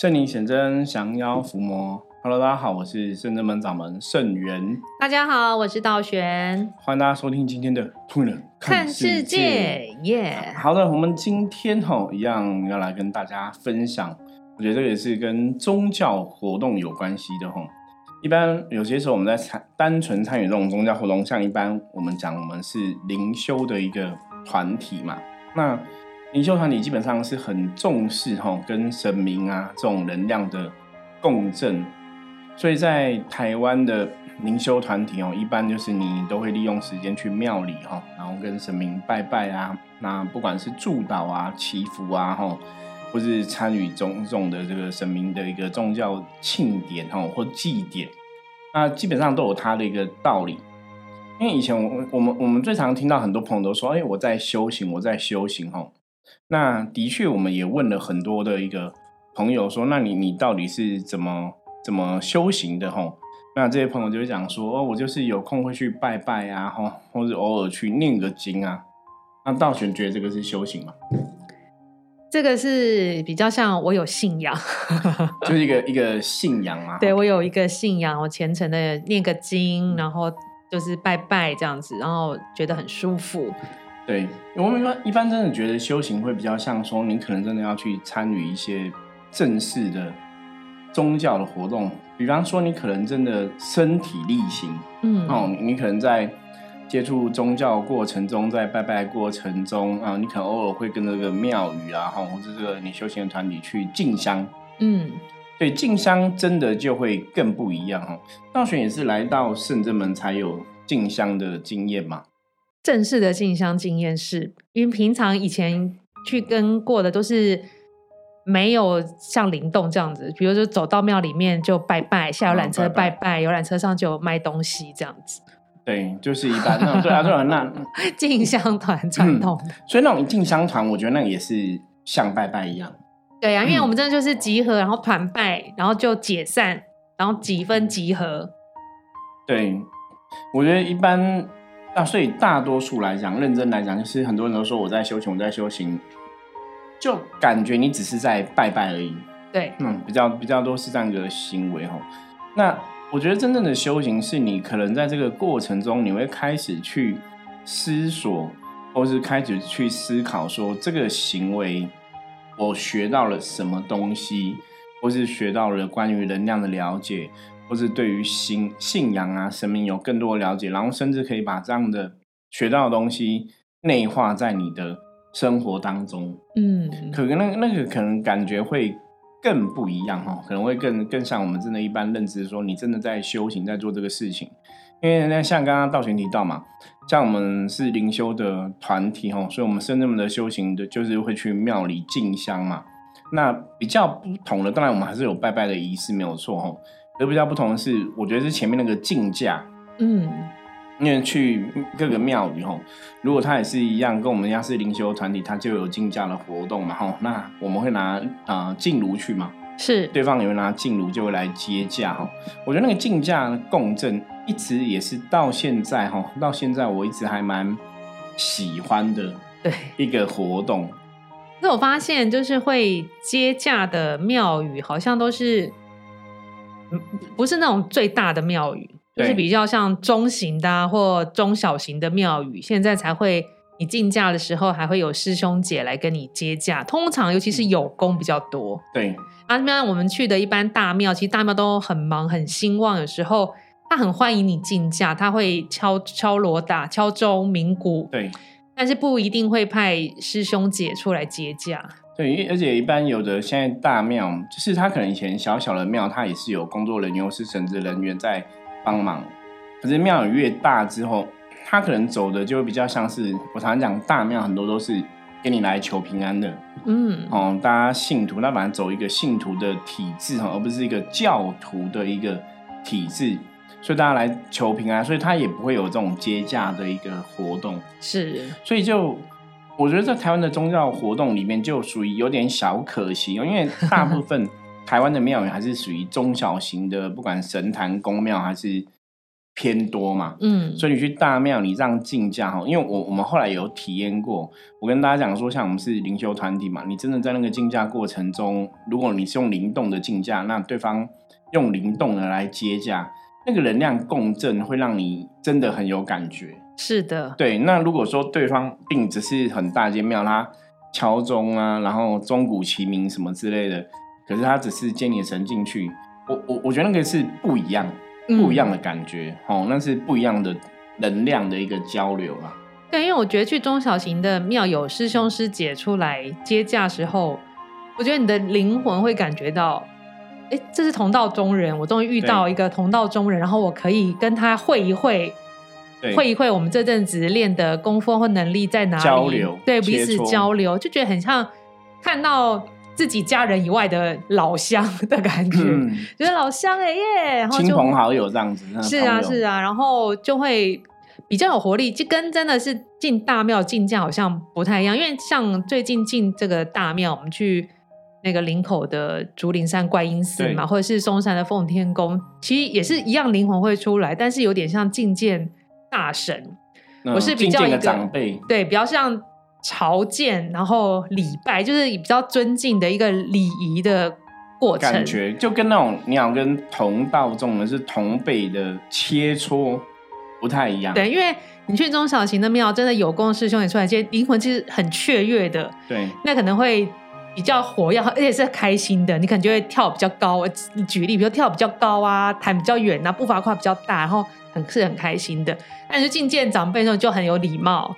圣灵显真，降妖伏魔。Hello，大家好，我是圣真门掌门圣元。大家好，我是道玄。欢迎大家收听今天的《突人看世界》。耶，好的，我们今天哈一样要来跟大家分享。我觉得这个也是跟宗教活动有关系的哈。一般有些时候我们在参单纯参与这种宗教活动，像一般我们讲我们是灵修的一个团体嘛，那。灵修团体基本上是很重视哈跟神明啊这种能量的共振，所以在台湾的灵修团体哦，一般就是你都会利用时间去庙里哈，然后跟神明拜拜啊，那不管是祝祷啊、祈福啊哈，或是参与种种的这个神明的一个宗教庆典哈或祭典，那基本上都有它的一个道理。因为以前我我们我们最常听到很多朋友都说，哎，我在修行，我在修行哈。那的确，我们也问了很多的一个朋友说，那你你到底是怎么怎么修行的吼？那这些朋友就会讲说，哦，我就是有空会去拜拜啊，吼，或者偶尔去念个经啊。那道玄觉得这个是修行吗？这个是比较像我有信仰，就是一个一个信仰嘛。对我有一个信仰，我虔诚的念个经，然后就是拜拜这样子，然后觉得很舒服。对，我们一般一般真的觉得修行会比较像说，你可能真的要去参与一些正式的宗教的活动，比方说你可能真的身体力行，嗯，哦，你可能在接触宗教过程中，在拜拜过程中啊，你可能偶尔会跟那个庙宇啊，哈，或者这个你修行的团体去进香，嗯，对，进香真的就会更不一样哦。道玄也是来到圣真门才有进香的经验嘛。正式的进香经验是，因为平常以前去跟过的都是没有像灵动这样子，比如说走到庙里面就拜拜，下游览车拜拜，游览车上就卖东西这样子。对，就是一般那种对啊，对啊，那 进香团传统，所以那种进香团，我觉得那个也是像拜拜一样。对啊，因为我们真的就是集合，然后团拜，然后就解散，然后几分集合。对，我觉得一般。那所以大多数来讲，认真来讲，就是很多人都说我在修行，我在修行，就感觉你只是在拜拜而已。对，嗯，比较比较多是这样一个行为哈。那我觉得真正的修行，是你可能在这个过程中，你会开始去思索，或是开始去思考，说这个行为我学到了什么东西，或是学到了关于能量的了解。或是对于信信仰啊、神明有更多的了解，然后甚至可以把这样的学到的东西内化在你的生活当中。嗯，可能那那个可能感觉会更不一样哈，可能会更更像我们真的一般认知，说你真的在修行，在做这个事情。因为那像刚刚道玄提到嘛，像我们是灵修的团体哈，所以我们深圳的修行的就是会去庙里进香嘛。那比较不同的，当然我们还是有拜拜的仪式，没有错哈。而比较不同的是，我觉得是前面那个竞价，嗯，因为去各个庙宇吼，如果他也是一样，跟我们一样是灵修团体，他就有竞价的活动嘛吼，那我们会拿啊镜炉去嘛，是，对方也会拿进炉就会来接驾吼。我觉得那个竞价共振一直也是到现在吼，到现在我一直还蛮喜欢的，对一个活动。那我发现就是会接驾的庙宇好像都是。不是那种最大的庙宇，就是比较像中型的或中小型的庙宇。现在才会，你进价的时候还会有师兄姐来跟你接驾。通常尤其是有功比较多。对，啊，那我们去的一般大庙，其实大庙都很忙很兴旺，有时候他很欢迎你进价，他会敲敲锣打敲钟鸣鼓。对，但是不一定会派师兄姐出来接驾。对，而且一般有的现在大庙，就是他可能以前小小的庙，他也是有工作人员或是神职人员在帮忙。可是庙越大之后，他可能走的就会比较像是我常常讲大庙，很多都是跟你来求平安的。嗯，哦，大家信徒，那反正走一个信徒的体制哈，而不是一个教徒的一个体制，所以大家来求平安，所以他也不会有这种接驾的一个活动。是，所以就。我觉得在台湾的宗教活动里面，就属于有点小可惜哦，因为大部分 台湾的庙宇还是属于中小型的，不管神坛、公庙还是偏多嘛，嗯，所以你去大庙，你让进价哈，因为我我们后来有体验过，我跟大家讲说，像我们是灵修团体嘛，你真的在那个竞价过程中，如果你是用灵动的竞价，那对方用灵动的来接价，那个能量共振会让你真的很有感觉。是的，对。那如果说对方并只是很大间庙，他敲钟啊，然后钟鼓齐鸣什么之类的，可是他只是接你神进去，我我我觉得那个是不一样。不一样的感觉，哦，那是不一样的能量的一个交流啊。对，因为我觉得去中小型的庙有师兄师姐出来接驾时候，我觉得你的灵魂会感觉到，哎，这是同道中人，我终于遇到一个同道中人，然后我可以跟他会一会，会一会我们这阵子练的功夫或能力在哪里，交流，对彼此交流，就觉得很像看到。自己家人以外的老乡的感觉，觉得老乡哎耶，然后亲朋好友这样子，是啊是啊，然后就会比较有活力，就跟真的是进大庙进价好像不太一样，因为像最近进这个大庙，我们去那个林口的竹林山观音寺嘛，或者是松山的奉天宫，其实也是一样，灵魂会出来，但是有点像觐见大神，我是比较一个长辈，对，比较像。朝见，然后礼拜，就是比较尊敬的一个礼仪的过程，感觉就跟那种你想跟同道中的是同辈的切磋不太一样。对，因为你去中小型的庙，真的有功师兄也出来接，灵魂其实很雀跃的。对，那可能会比较活跃，而且是开心的。你可能就会跳比较高，举例，比如跳比较高啊，弹比较远啊，步伐跨比较大，然后很是很开心的。但是觐见长辈的时候就很有礼貌。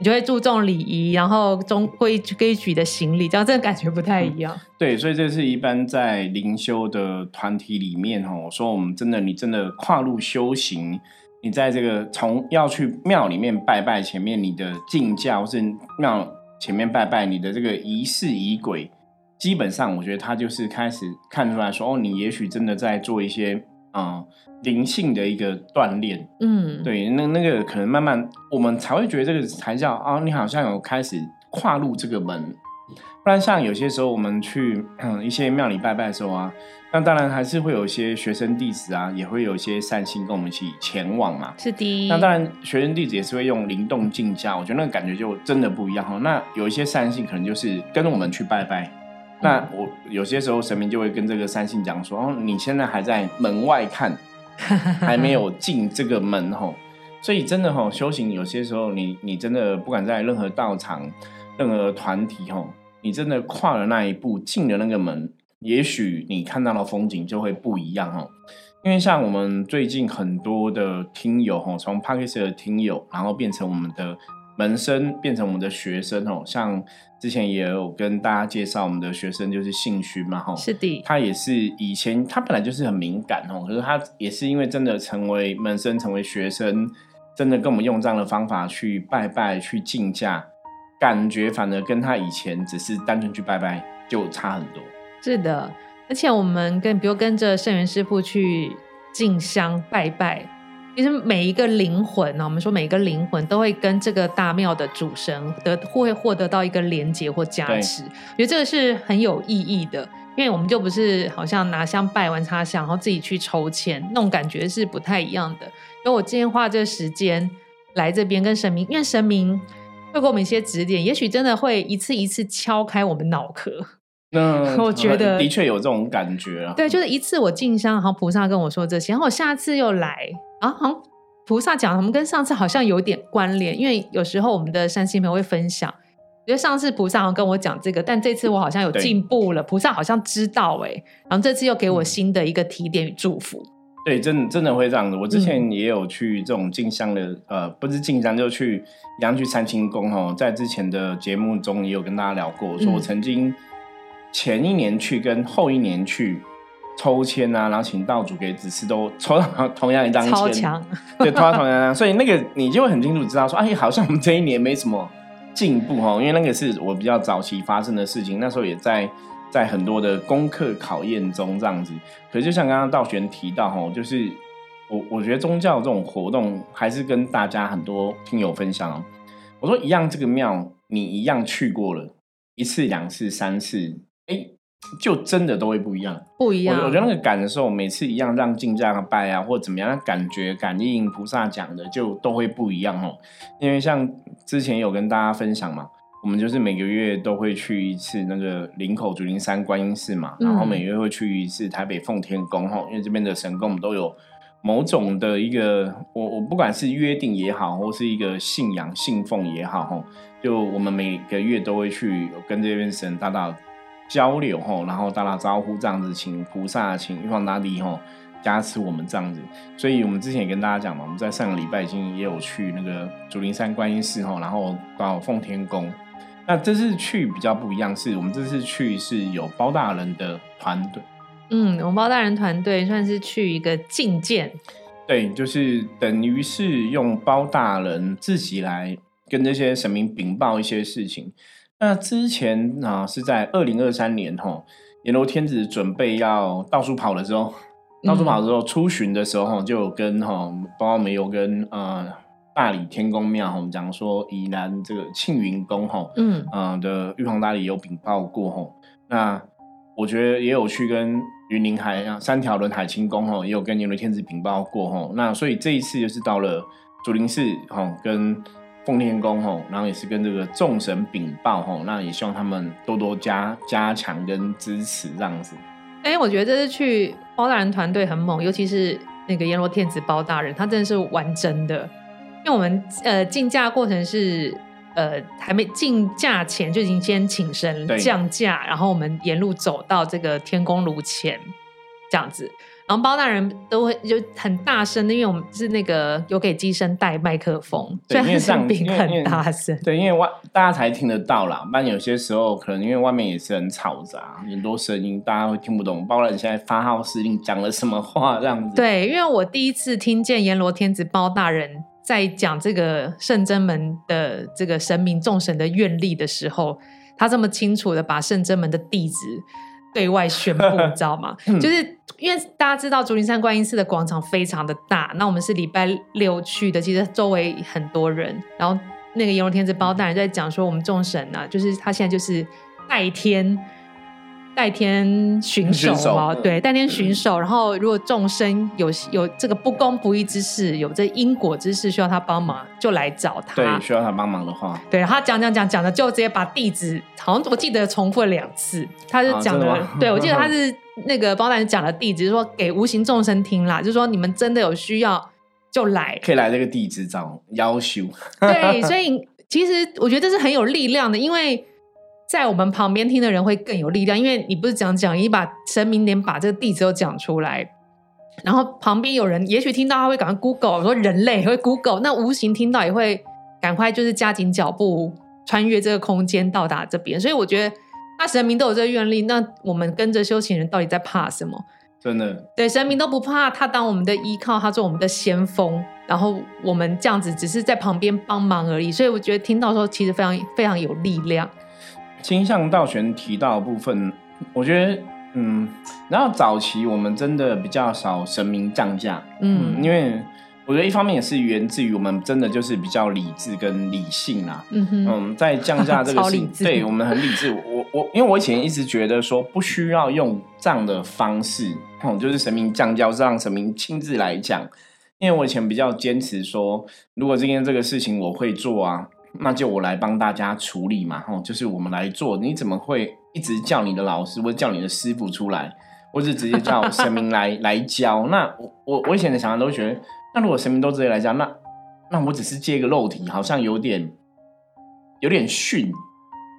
你就会注重礼仪，然后中规规矩的行礼，这样真的感觉不太一样。对，所以这是一般在灵修的团体里面哦，我说我们真的，你真的跨入修行，你在这个从要去庙里面拜拜前面，你的敬教是庙前面拜拜，你的这个仪式仪轨，基本上我觉得他就是开始看出来说，哦，你也许真的在做一些。啊，灵性的一个锻炼，嗯，对，那那个可能慢慢我们才会觉得这个才叫啊，你好像有开始跨入这个门，不然像有些时候我们去嗯一些庙里拜拜的时候啊，那当然还是会有一些学生弟子啊，也会有一些善心跟我们一起前往嘛，是的。那当然学生弟子也是会用灵动竞价，我觉得那个感觉就真的不一样哈。那有一些善心可能就是跟我们去拜拜。那我有些时候神明就会跟这个三星讲说：“哦，你现在还在门外看，还没有进这个门吼。所以真的吼，修行有些时候，你你真的不管在任何道场、任何团体吼，你真的跨了那一步，进了那个门，也许你看到的风景就会不一样哦。因为像我们最近很多的听友吼，从 p a r k e s 的听友，然后变成我们的。门生变成我们的学生哦，像之前也有跟大家介绍我们的学生就是信勋嘛吼，是的，他也是以前他本来就是很敏感哦，可是他也是因为真的成为门生，成为学生，真的跟我们用这样的方法去拜拜去敬驾，感觉反而跟他以前只是单纯去拜拜就差很多。是的，而且我们跟比如跟着圣元师傅去敬香拜拜。其实每一个灵魂呢，我们说每一个灵魂都会跟这个大庙的主神得会获得到一个连接或加持，我觉得这个是很有意义的。因为我们就不是好像拿香拜完插香，然后自己去抽签，那种感觉是不太一样的。因为我今天花这个时间来这边跟神明，因为神明会给我们一些指点，也许真的会一次一次敲开我们脑壳。嗯，我觉得的确有这种感觉啊。对，就是一次我进香，然后菩萨跟我说这些，然后我下次又来。啊，好像菩萨讲，我们跟上次好像有点关联，因为有时候我们的山西朋友会分享，觉得上次菩萨好像跟我讲这个，但这次我好像有进步了，菩萨好像知道哎，然后这次又给我新的一个提点与祝福。对，真真的会这样子。我之前也有去这种进香的，呃，不是进香，就去一样去三清宫哦，在之前的节目中也有跟大家聊过，说我曾经前一年去跟后一年去。抽签啊，然后请道主给指示，都抽到同样一张签，对，抽到同样一张，所以那个你就会很清楚知道说，哎，好像我们这一年没什么进步哦，因为那个是我比较早期发生的事情，那时候也在在很多的功课考验中这样子。可是就像刚刚道玄提到哦，就是我我觉得宗教这种活动还是跟大家很多听友分享，我说一样这个庙你一样去过了一次两次三次，哎。就真的都会不一样。不一样。我觉得那个感受，每次一样让进这样拜啊，或怎么样，那感觉感应菩萨讲的就都会不一样哦。因为像之前有跟大家分享嘛，我们就是每个月都会去一次那个林口竹林山观音寺嘛，然后每月会去一次台北奉天宫吼，因为这边的神宫我们都有某种的一个，我我不管是约定也好，或是一个信仰信奉也好吼，就我们每个月都会去跟这边神大大。交流吼，然后打打招呼这样子，请菩萨，请玉皇大帝吼加持我们这样子。所以我们之前也跟大家讲嘛，我们在上个礼拜已经也有去那个竹林山观音寺吼，然后到奉天宫。那这次去比较不一样，是我们这次去是有包大人的团队。嗯，我们包大人团队算是去一个觐见。对，就是等于是用包大人自己来跟这些神明禀报一些事情。那之前啊，是在二零二三年吼，阎罗天子准备要到处跑的时候，到处跑的时候出巡的时候，就有跟哈，包括没有跟呃大理天宫庙哈，我们讲说宜兰这个庆云宫哈，嗯嗯的玉皇大帝有禀报过吼。那我觉得也有去跟云林海三条轮海清宫吼，也有跟阎罗天子禀报过吼。那所以这一次就是到了竹林寺吼，跟。奉天宫吼，然后也是跟这个众神禀报吼，那也希望他们多多加加强跟支持这样子。哎，我觉得这次去包大人团队很猛，尤其是那个阎罗天子包大人，他真的是玩真的。因为我们呃竞价过程是呃还没竞价前就已经先请神降价，然后我们沿路走到这个天宫炉前这样子。然后包大人都会就很大声的，因为我们是那个有给机身带麦克风，所以声音很大声。对，因为外大家才听得到啦。不然有些时候可能因为外面也是很嘈杂，很多声音大家会听不懂。包大人现在发号施令讲了什么话这样子？对，因为我第一次听见阎罗天子包大人在讲这个圣真门的这个神明众神的愿力的时候，他这么清楚的把圣真门的弟子。对外宣布，你知道吗？就是因为大家知道竹林山观音寺的广场非常的大，那我们是礼拜六去的，其实周围很多人。然后那个阎罗天子包大人在讲说，我们众神呢，就是他现在就是代天。代天巡守嘛，对，代天巡守。然后，如果众生有有这个不公不义之事，有这因果之事需要他帮忙，就来找他。对，需要他帮忙的话，对他讲讲讲讲的，就直接把地址，好像我记得重复了两次。他就讲的，对我记得 他是那个包大人讲的地址，说给无形众生听啦，就是说你们真的有需要就来，可以来这个地址找要求。对，所以其实我觉得这是很有力量的，因为。在我们旁边听的人会更有力量，因为你不是讲讲，你把神明连把这个地址都讲出来，然后旁边有人也许听到他会赶快 Google，说人类会 Google，那无形听到也会赶快就是加紧脚步穿越这个空间到达这边，所以我觉得那神明都有这个愿力，那我们跟着修行人到底在怕什么？真的，对神明都不怕，他当我们的依靠，他做我们的先锋，然后我们这样子只是在旁边帮忙而已，所以我觉得听到说其实非常非常有力量。倾向道玄提到的部分，我觉得，嗯，然后早期我们真的比较少神明降价，嗯，因为我觉得一方面也是源自于我们真的就是比较理智跟理性啦，嗯嗯，在降价这个 事，对我们很理智。我我因为我以前一直觉得说不需要用这样的方式，哦，就是神明降价是让神明亲自来讲，因为我以前比较坚持说，如果今天这个事情我会做啊。那就我来帮大家处理嘛，吼，就是我们来做。你怎么会一直叫你的老师或者叫你的师傅出来，或是直接叫神明来 来教？那我我我以前的想法都觉得，那如果神明都直接来教，那那我只是借一个肉体，好像有点有点逊。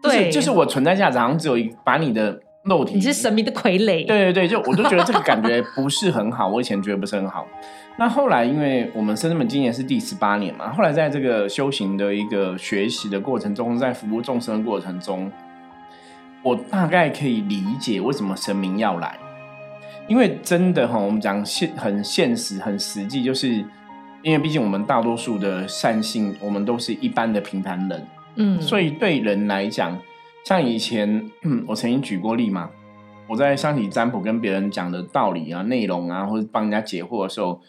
对，就是我存在价值好像只有一把你的肉体，你是神明的傀儡。对对对，就我都觉得这个感觉不是很好。我以前觉得不是很好。那后来，因为我们深圳本今年是第十八年嘛，后来在这个修行的一个学习的过程中，在服务众生的过程中，我大概可以理解为什么神明要来，因为真的哈，我们讲现很现实、很实际，就是因为毕竟我们大多数的善性，我们都是一般的平凡人，嗯，所以对人来讲，像以前我曾经举过例嘛，我在上体占卜跟别人讲的道理啊、内容啊，或者帮人家解惑的时候。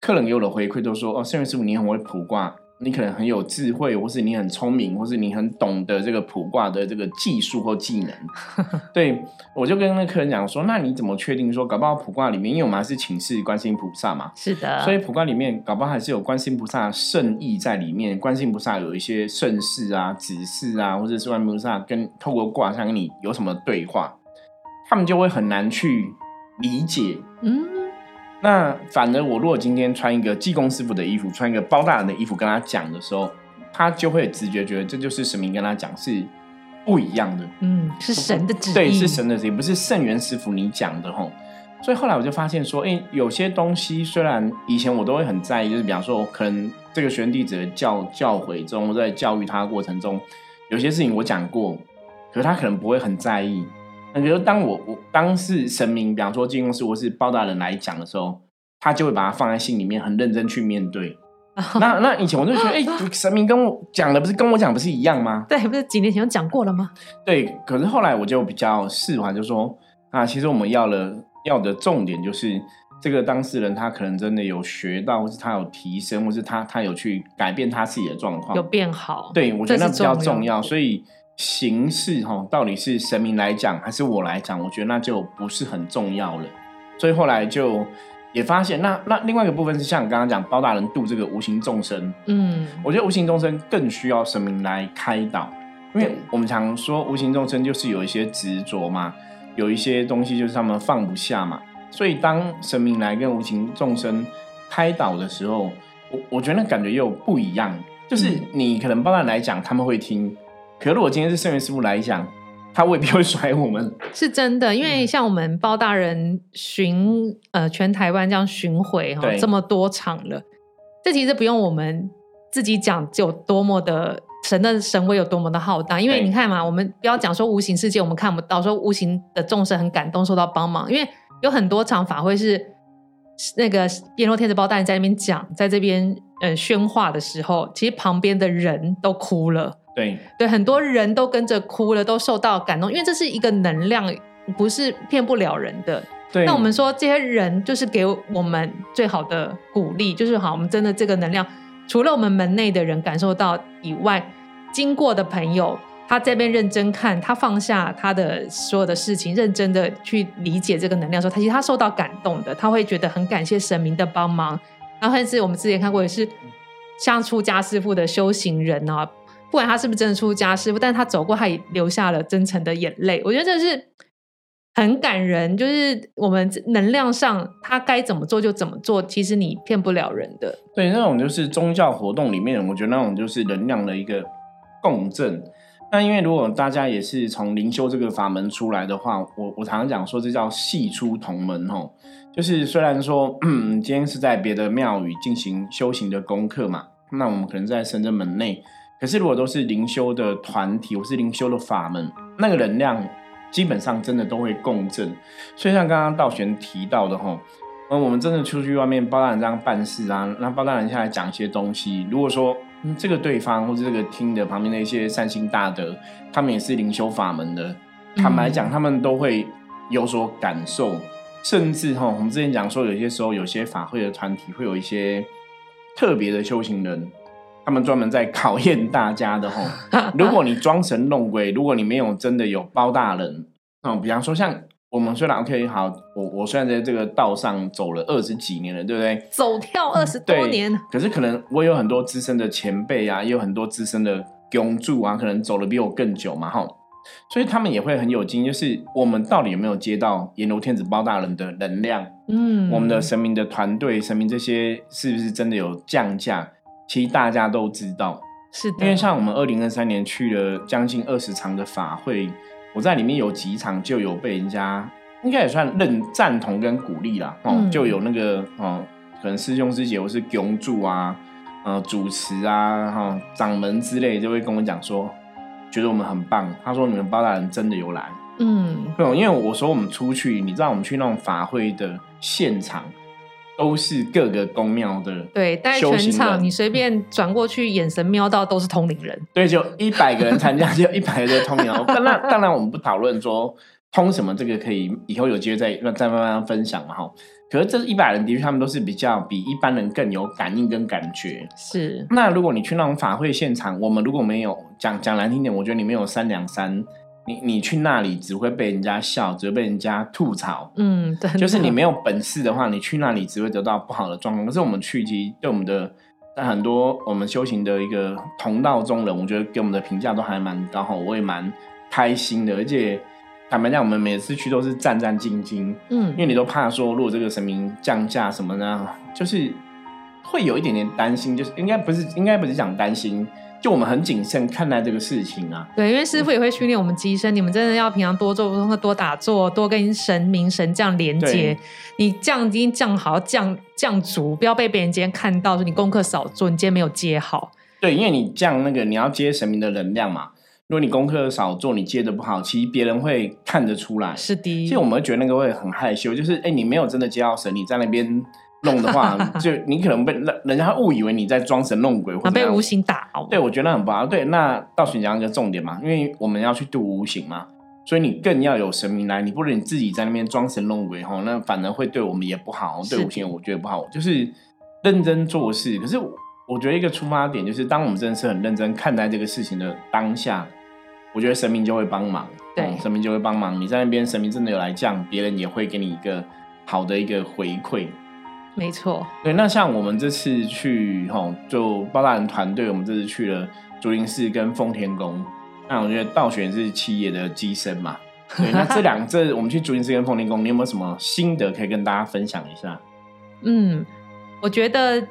客人给我的回馈都说：“哦，圣元师傅你很会卜卦，你可能很有智慧，或是你很聪明，或是你很懂得这个卜卦的这个技术或技能。对我就跟那客人讲说，那你怎么确定说，搞不好卜卦里面，因为我们还是请示观世音菩萨嘛，是的，所以卜卦里面搞不好还是有观世音菩萨圣意在里面，观世音菩萨有一些圣事啊、指示啊，或者是观世音菩萨跟透过卦象跟你有什么对话，他们就会很难去理解。嗯。那反而我如果今天穿一个济公师傅的衣服，穿一个包大人的衣服跟他讲的时候，他就会直觉觉得这就是神明跟他讲是不一样的。嗯，是神的旨意，对，是神的旨意，不是圣元师傅你讲的吼。所以后来我就发现说，哎，有些东西虽然以前我都会很在意，就是比方说，可能这个学生弟子的教教诲中，在教育他的过程中，有些事情我讲过，可是他可能不会很在意。那比如当我我当是神明，比方说金公师或是包大人来讲的时候，他就会把它放在心里面，很认真去面对。那那以前我就觉得，哎，神明跟我讲的不是跟我讲不是一样吗？对，不是几年前就讲过了吗？对，可是后来我就比较释怀，就说啊，其实我们要了要的重点就是这个当事人他可能真的有学到，或是他有提升，或是他他有去改变他自己的状况，有变好。对，我觉得那比较重要，所以。形式哈，到底是神明来讲还是我来讲？我觉得那就不是很重要了。所以后来就也发现，那那另外一个部分是像你刚刚讲包大人度这个无形众生，嗯，我觉得无形众生更需要神明来开导，因为我们常说无形众生就是有一些执着嘛，有一些东西就是他们放不下嘛。所以当神明来跟无形众生开导的时候，我我觉得那感觉又不一样。就是你可能包大人来讲，他们会听。可如果今天是圣元师傅来讲，他未必会甩我们。是真的，因为像我们包大人巡呃全台湾这样巡回哈，这么多场了，这其实不用我们自己讲，有多么的神的神威有多么的浩大。因为你看嘛，我们不要讲说无形世界我们看不到，说无形的众生很感动受到帮忙，因为有很多场法会是那个阎罗天子包大人在那边讲，在这边呃宣化的时候，其实旁边的人都哭了。对对，很多人都跟着哭了，都受到感动，因为这是一个能量，不是骗不了人的。对，那我们说这些人就是给我们最好的鼓励，就是好，我们真的这个能量，除了我们门内的人感受到以外，经过的朋友，他这边认真看，他放下他的所有的事情，认真的去理解这个能量，说他其实他受到感动的，他会觉得很感谢神明的帮忙。然后甚至我们之前看过，也是像出家师傅的修行人啊。不管他是不是真的出家师傅，但是他走过，他也留下了真诚的眼泪。我觉得这是很感人，就是我们能量上他该怎么做就怎么做，其实你骗不了人的。对，那种就是宗教活动里面，我觉得那种就是能量的一个共振。那因为如果大家也是从灵修这个法门出来的话，我我常常讲说这叫系出同门吼，就是虽然说 今天是在别的庙宇进行修行的功课嘛，那我们可能在深圳门内。可是，如果都是灵修的团体，或是灵修的法门，那个能量基本上真的都会共振。所以，像刚刚道玄提到的哈，嗯，我们真的出去外面包大人这样办事啊，让包大人下来讲一些东西，如果说这个对方或者这个听的旁边的一些善心大德，他们也是灵修法门的，坦白讲，他们都会有所感受，甚至哈，我们之前讲说，有些时候有些法会的团体会有一些特别的修行人。他们专门在考验大家的吼，如果你装神弄鬼，如果你没有真的有包大人，哦，比方说像我们虽然 OK 好，我我虽然在这个道上走了二十几年了，对不对？走跳二十多年，可是可能我有很多资深的前辈啊，也有很多资深的公助啊，可能走的比我更久嘛，哈，所以他们也会很有经，就是我们到底有没有接到阎罗天子包大人的能量？嗯，我们的神明的团队、神明这些是不是真的有降价？其实大家都知道，是的，因为像我们二零二三年去了将近二十场的法会，我在里面有几场就有被人家应该也算认赞同跟鼓励啦，哦，就有那个哦，可能师兄师姐或是供助啊，呃，主持啊，哈，掌门之类就会跟我讲说，觉得我们很棒。他说你们包大人真的有来，嗯，因为我说我们出去，你知道我们去那种法会的现场。都是各个宫庙的对，但是全场你随便转过去，眼神瞄到都是通灵人。对，就一百个人参加，就一百个通灵人。当然，当然我们不讨论说通什么，这个可以以后有机会再再慢慢分享嘛哈。可是这一百人的确，他们都是比较比一般人更有感应跟感觉。是。那如果你去那种法会现场，我们如果没有讲讲难听点，我觉得你没有三两三，你你去那里只会被人家笑，只会被人家吐槽。嗯，对。就是你没有本事的话，你去那里只会得到不好的状况。可是我们去，其实对我们的很多我们修行的一个同道中人，我觉得给我们的评价都还蛮高，我也蛮开心的，而且。坦白讲，我们每次去都是战战兢兢，嗯，因为你都怕说，如果这个神明降价什么呢，就是会有一点点担心，就是应该不是，应该不是讲担心，就我们很谨慎看待这个事情啊。对，因为师傅也会训练我们机身，你们真的要平常多做功课、多打坐、多跟神明神将连接。你降已经降好，降降足，不要被别人今天看到说你功课少做，你今天没有接好。对，因为你降那个你要接神明的能量嘛。如果你功课少做，你接的不好，其实别人会看得出来。是的，其实我们会觉得那个会很害羞，就是哎，你没有真的接到神，你在那边弄的话，就你可能被人人家误以为你在装神弄鬼，或者被无形打。对，我觉得很不好。对，那倒是讲一个重点嘛，因为我们要去度无形嘛，所以你更要有神明来，你不能你自己在那边装神弄鬼哈，那反而会对我们也不好，对无形我觉得不好。就是认真做事，可是我觉得一个出发点就是，当我们真的是很认真看待这个事情的当下。我觉得神明就会帮忙，对，神明就会帮忙。你在那边，神明真的有来降，别人也会给你一个好的一个回馈。没错，对。那像我们这次去，哈，就包大人团队，我们这次去了竹林寺跟奉天宫。那我觉得道玄是七爷的机身嘛，对。那这两 这我们去竹林寺跟奉天宫，你有没有什么心得可以跟大家分享一下？嗯，我觉得。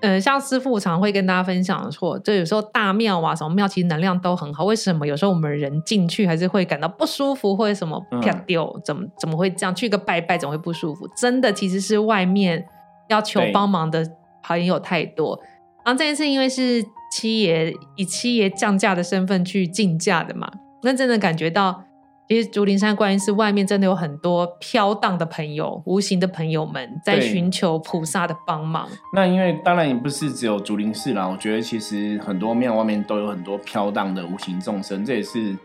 呃，像师傅常会跟大家分享说，就有时候大庙啊，什么庙其实能量都很好。为什么有时候我们人进去还是会感到不舒服，或者什么啪丢？怎么怎么会这样？去个拜拜怎么会不舒服？真的其实是外面要求帮忙的朋友太多。然后这一次因为是七爷以七爷降价的身份去竞价的嘛，那真的感觉到。其实竹林山观音寺外面真的有很多飘荡的朋友、无形的朋友们在寻求菩萨的帮忙。那因为当然也不是只有竹林寺啦，我觉得其实很多庙外面都有很多飘荡的无形众生，这也是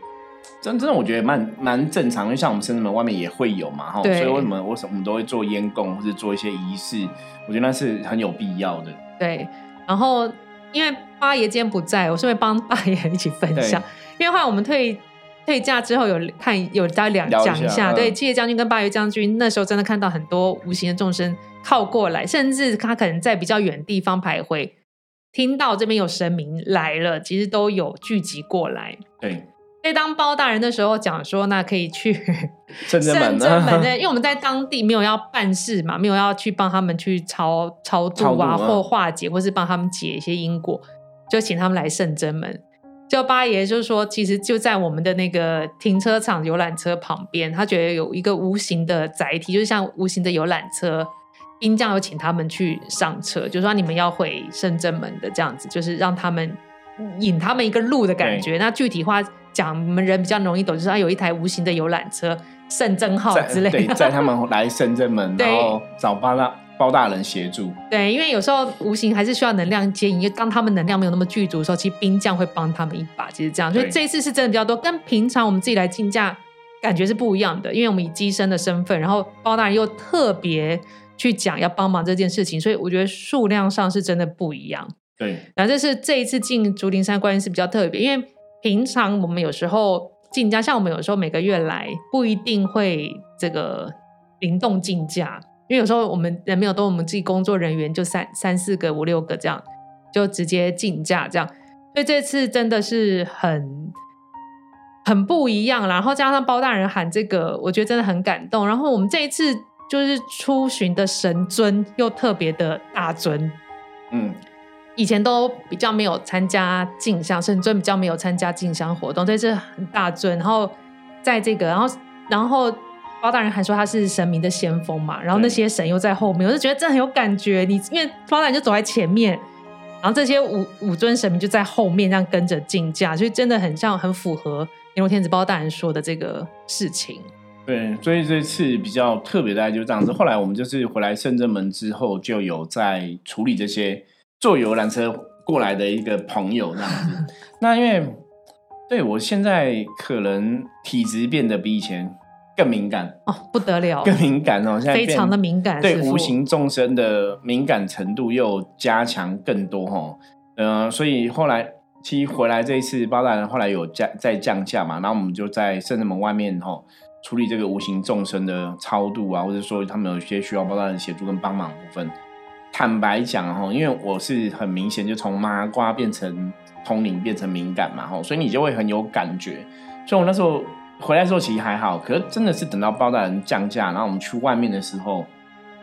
真真的，我觉得蛮蛮正常。因为像我们深圳门外面也会有嘛，哈，所以为什么为什么我们都会做烟供或者做一些仪式？我觉得那是很有必要的。对，然后因为八爷今天不在，我顺便帮八爷一起分享。因为后来我们退。退假之后有看有大家两讲一下，对七爷将军跟八爷将军那时候真的看到很多无形的众生靠过来，甚至他可能在比较远地方徘徊，听到这边有神明来了，其实都有聚集过来。对，所以当包大人的时候讲说，那可以去 圣真门 因为我们在当地没有要办事嘛，没有要去帮他们去超超度啊，或化解，或是帮他们解一些因果，就请他们来圣真门。就八爷就是说，其实就在我们的那个停车场游览车旁边，他觉得有一个无形的载体，就是像无形的游览车，兵将有请他们去上车，就说你们要回圣真门的这样子，就是让他们引他们一个路的感觉。那具体话讲，我们人比较容易懂，就是他有一台无形的游览车，圣正号之类的，在他们来圣正门，然后找包大。包大人协助，对，因为有时候无形还是需要能量接引，因为当他们能量没有那么具足的时候，其实兵将会帮他们一把，其实这样。所以这一次是真的比较多，跟平常我们自己来竞价感觉是不一样的，因为我们以机身的身份，然后包大人又特别去讲要帮忙这件事情，所以我觉得数量上是真的不一样。对，然后这是这一次进竹林山观音是比较特别，因为平常我们有时候竞价，像我们有时候每个月来不一定会这个灵动竞价。因为有时候我们人没有多，我们自己工作人员就三三四个、五六个这样，就直接竞价这样。所以这次真的是很很不一样然后加上包大人喊这个，我觉得真的很感动。然后我们这一次就是出巡的神尊又特别的大尊，嗯，以前都比较没有参加进香，神尊比较没有参加进香活动，这是很大尊。然后在这个，然后然后。包大人还说他是神明的先锋嘛，然后那些神又在后面，我就觉得真的很有感觉。你因为包大人就走在前面，然后这些五五尊神明就在后面这样跟着竞价，所以真的很像很符合牛罗天子包大人说的这个事情。对，所以这次比较特别的就这样子。后来我们就是回来圣正门之后，就有在处理这些坐游览车过来的一个朋友这样子。那因为对我现在可能体质变得比以前。更敏感哦，不得了，更敏感哦，现在非常的敏感，对无形众生的敏感程度又加强更多哈。呃，所以后来其实回来这一次包大人后来有降再降价嘛，然后我们就在圣人门外面哈处理这个无形众生的超度啊，或者说他们有一些需要包大人协助跟帮忙部分。坦白讲哈，因为我是很明显就从麻瓜变成通灵变成敏感嘛哈，所以你就会很有感觉。所以我那时候。回来的时候其实还好，可是真的是等到包大人降价，然后我们去外面的时候，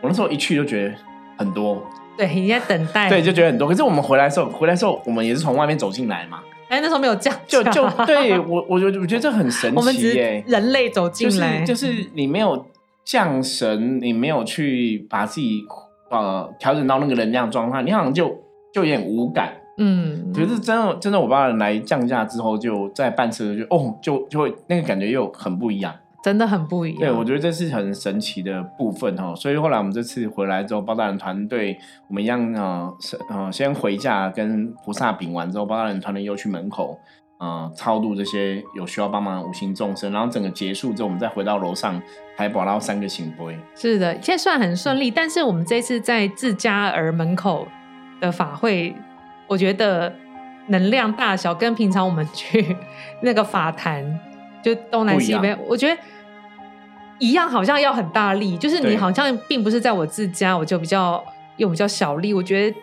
我那时候一去就觉得很多，对，你在等待，对，就觉得很多。可是我们回来的时候，回来的时候我们也是从外面走进来嘛，哎，那时候没有降，就就 对我，我觉我觉得这很神奇耶，人类走进来，就是你没有降神，你没有去把自己呃调整到那个能量状态，你好像就就有点无感。嗯，可是真的，真的，我爸来降价之后，就在办车就哦，就就会那个感觉又很不一样，真的很不一样。对，我觉得这是很神奇的部分哦。所以后来我们这次回来之后，包大人团队我们一样呃，呃，先回家跟菩萨禀完之后，包大人团队又去门口呃超度这些有需要帮忙的无形众生，然后整个结束之后，我们再回到楼上，还保到三个醒杯。是的，现在算很顺利。但是我们这次在自家儿门口的法会。我觉得能量大小跟平常我们去 那个法坛就东南西北，我觉得一样，好像要很大力。就是你好像并不是在我自家，我就比较用比较小力。我觉得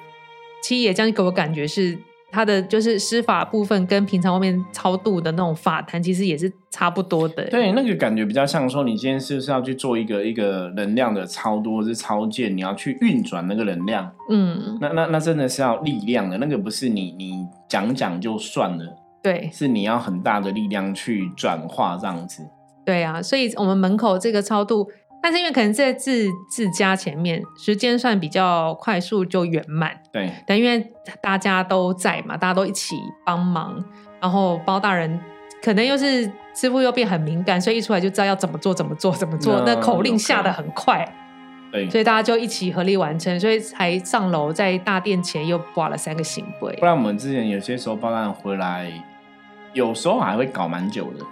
七爷这样给我感觉是。他的就是施法部分跟平常外面超度的那种法坛其实也是差不多的。对，那个感觉比较像说，你今天是不是要去做一个一个能量的超度或是超荐，你要去运转那个能量。嗯，那那那真的是要力量的，那个不是你你讲讲就算了。对，是你要很大的力量去转化这样子。对啊，所以我们门口这个超度。但是因为可能在自自家前面，时间算比较快速就圆满。对，但因为大家都在嘛，大家都一起帮忙，然后包大人可能又是师傅又变很敏感，所以一出来就知道要怎么做，怎么做，怎么做，那口令下的很快。对，所以大家就一起合力完成，所以才上楼在大殿前又挂了三个行规。不然我们之前有些时候包大人回来，有时候还会搞蛮久的。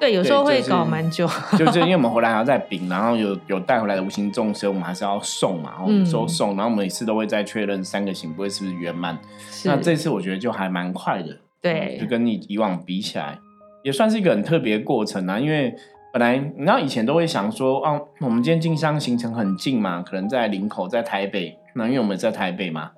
对，有时候会搞蛮久，就是因为我们回来还要再饼，然后有有带回来的无形众生，我们还是要送嘛，然后有时候送，然后每次都会再确认三个行不会是不是圆满。那这次我觉得就还蛮快的，对，就跟你以往比起来，也算是一个很特别过程啊。因为本来你知道以前都会想说，哦，我们今天进香行程很近嘛，可能在林口，在台北，那因为我们在台北嘛，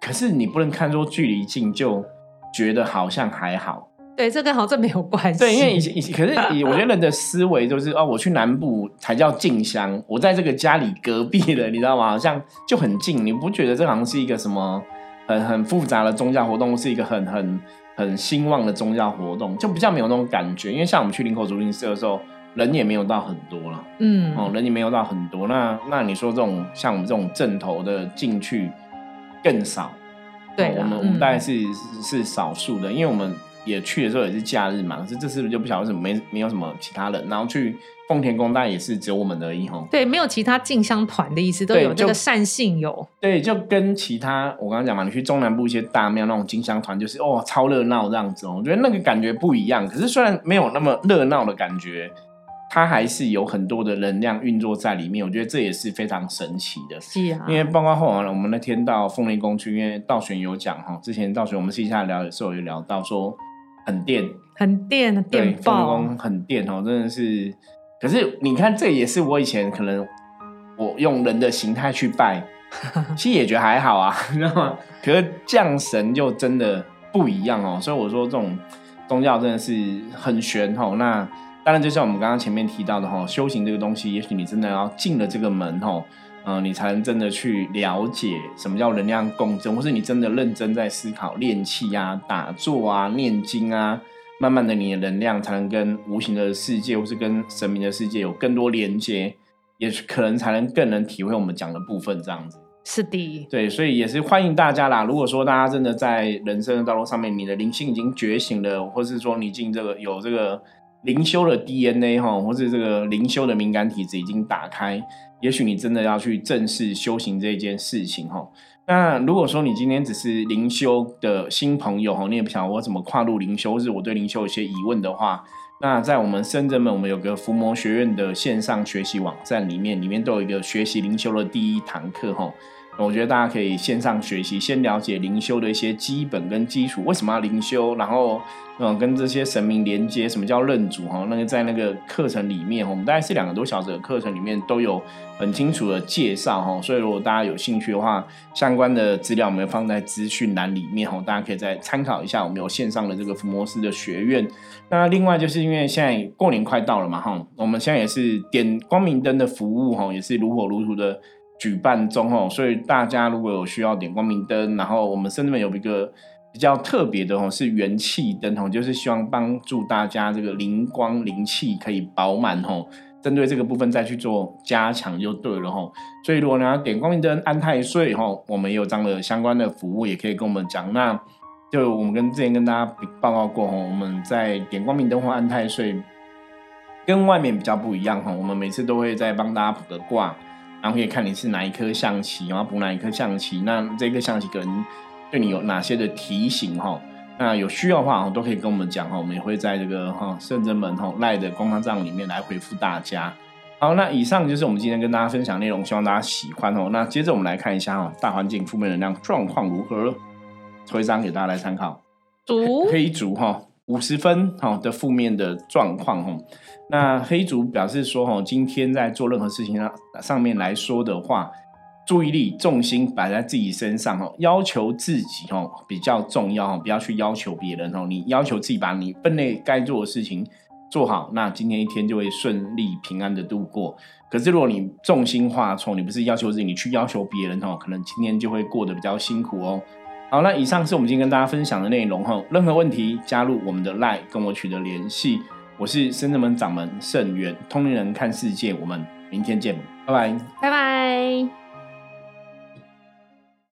可是你不能看说距离近就觉得好像还好。对，这跟好这没有关系。对，因为以前以前，可是以我觉得人的思维就是哦，我去南部才叫进香，我在这个家里隔壁的，你知道吗？好像就很近，你不觉得这好像是一个什么很很复杂的宗教活动，是一个很很很兴旺的宗教活动，就比较没有那种感觉。因为像我们去林口竹林寺的时候，人也没有到很多了，嗯，哦，人也没有到很多。那那你说这种像我们这种正头的进去更少，对，我们我们大概是是少数的，因为我们。也去的时候也是假日嘛，可是这次就不晓得为什么没没有什么其他人，然后去丰田宫，大概也是只有我们而已吼。对，没有其他进香团的意思，都有这个善信有。对，就跟其他我刚刚讲嘛，你去中南部一些大庙那种进香团，就是哦超热闹这样子哦，我觉得那个感觉不一样。可是虽然没有那么热闹的感觉，它还是有很多的能量运作在里面。我觉得这也是非常神奇的。是啊，因为包括后来我们那天到凤林宫去，因为道玄有讲哈，之前道玄我们私下聊的时候有聊到说。很电，很电，电爆，很电哦，真的是。可是你看，这也是我以前可能我用人的形态去拜，其实也觉得还好啊，你知道吗？可是降神就真的不一样哦。所以我说，这种宗教真的是很玄哦。那当然，就像我们刚刚前面提到的哈，修行这个东西，也许你真的要进了这个门哦。嗯，你才能真的去了解什么叫能量共振，或是你真的认真在思考练气啊、打坐啊、念经啊，慢慢的你的能量才能跟无形的世界，或是跟神明的世界有更多连接，也可能才能更能体会我们讲的部分这样子。是的，对，所以也是欢迎大家啦。如果说大家真的在人生的道路上面，你的灵性已经觉醒了，或是说你进这个有这个灵修的 DNA 哈，或是这个灵修的敏感体质已经打开。也许你真的要去正式修行这件事情哈。那如果说你今天只是灵修的新朋友哈，你也不想我怎么跨入灵修，或是我对灵修有些疑问的话，那在我们深圳门，我们有个伏魔学院的线上学习网站里面，里面都有一个学习灵修的第一堂课哈。我觉得大家可以线上学习，先了解灵修的一些基本跟基础，为什么要灵修，然后嗯跟这些神明连接，什么叫认主哈？那个在那个课程里面，我们大概是两个多小时的课程里面都有很清楚的介绍哈。所以如果大家有兴趣的话，相关的资料我们放在资讯栏里面哈，大家可以再参考一下。我们有线上的这个福摩斯的学院。那另外就是因为现在过年快到了嘛哈，我们现在也是点光明灯的服务哈，也是如火如荼的。举办中哦，所以大家如果有需要点光明灯，然后我们深圳有一个比较特别的哦，是元气灯哦，就是希望帮助大家这个灵光灵气可以饱满哦。针对这个部分再去做加强就对了哦。所以如果呢点光明灯安太岁哈，我们也有这样的相关的服务，也可以跟我们讲。那就我们跟之前跟大家报告过哦，我们在点光明灯或安太岁跟外面比较不一样哈，我们每次都会在帮大家卜个卦。然后可以看你是哪一颗象棋，然后补哪一颗象棋，那这个象棋可能对你有哪些的提醒哈？那有需要的话，都可以跟我们讲哈，我们也会在这个哈圣真门哈赖的公康账里面来回复大家。好，那以上就是我们今天跟大家分享内容，希望大家喜欢哦。那接着我们来看一下哈，大环境负面能量状况如何？抽一张给大家来参考。竹黑竹哈，五十分哈的负面的状况哈。那黑竹表示说，哈，今天在做任何事情上上面来说的话，注意力重心摆在自己身上，哈，要求自己，哈，比较重要，哈，不要去要求别人，哈，你要求自己把你分内该做的事情做好，那今天一天就会顺利平安的度过。可是如果你重心画错，你不是要求自己，你去要求别人，哈，可能今天就会过得比较辛苦哦。好，那以上是我们今天跟大家分享的内容，哈，任何问题加入我们的 Line 跟我取得联系。我是深圳门掌门盛元，通灵人看世界，我们明天见，拜拜，拜拜。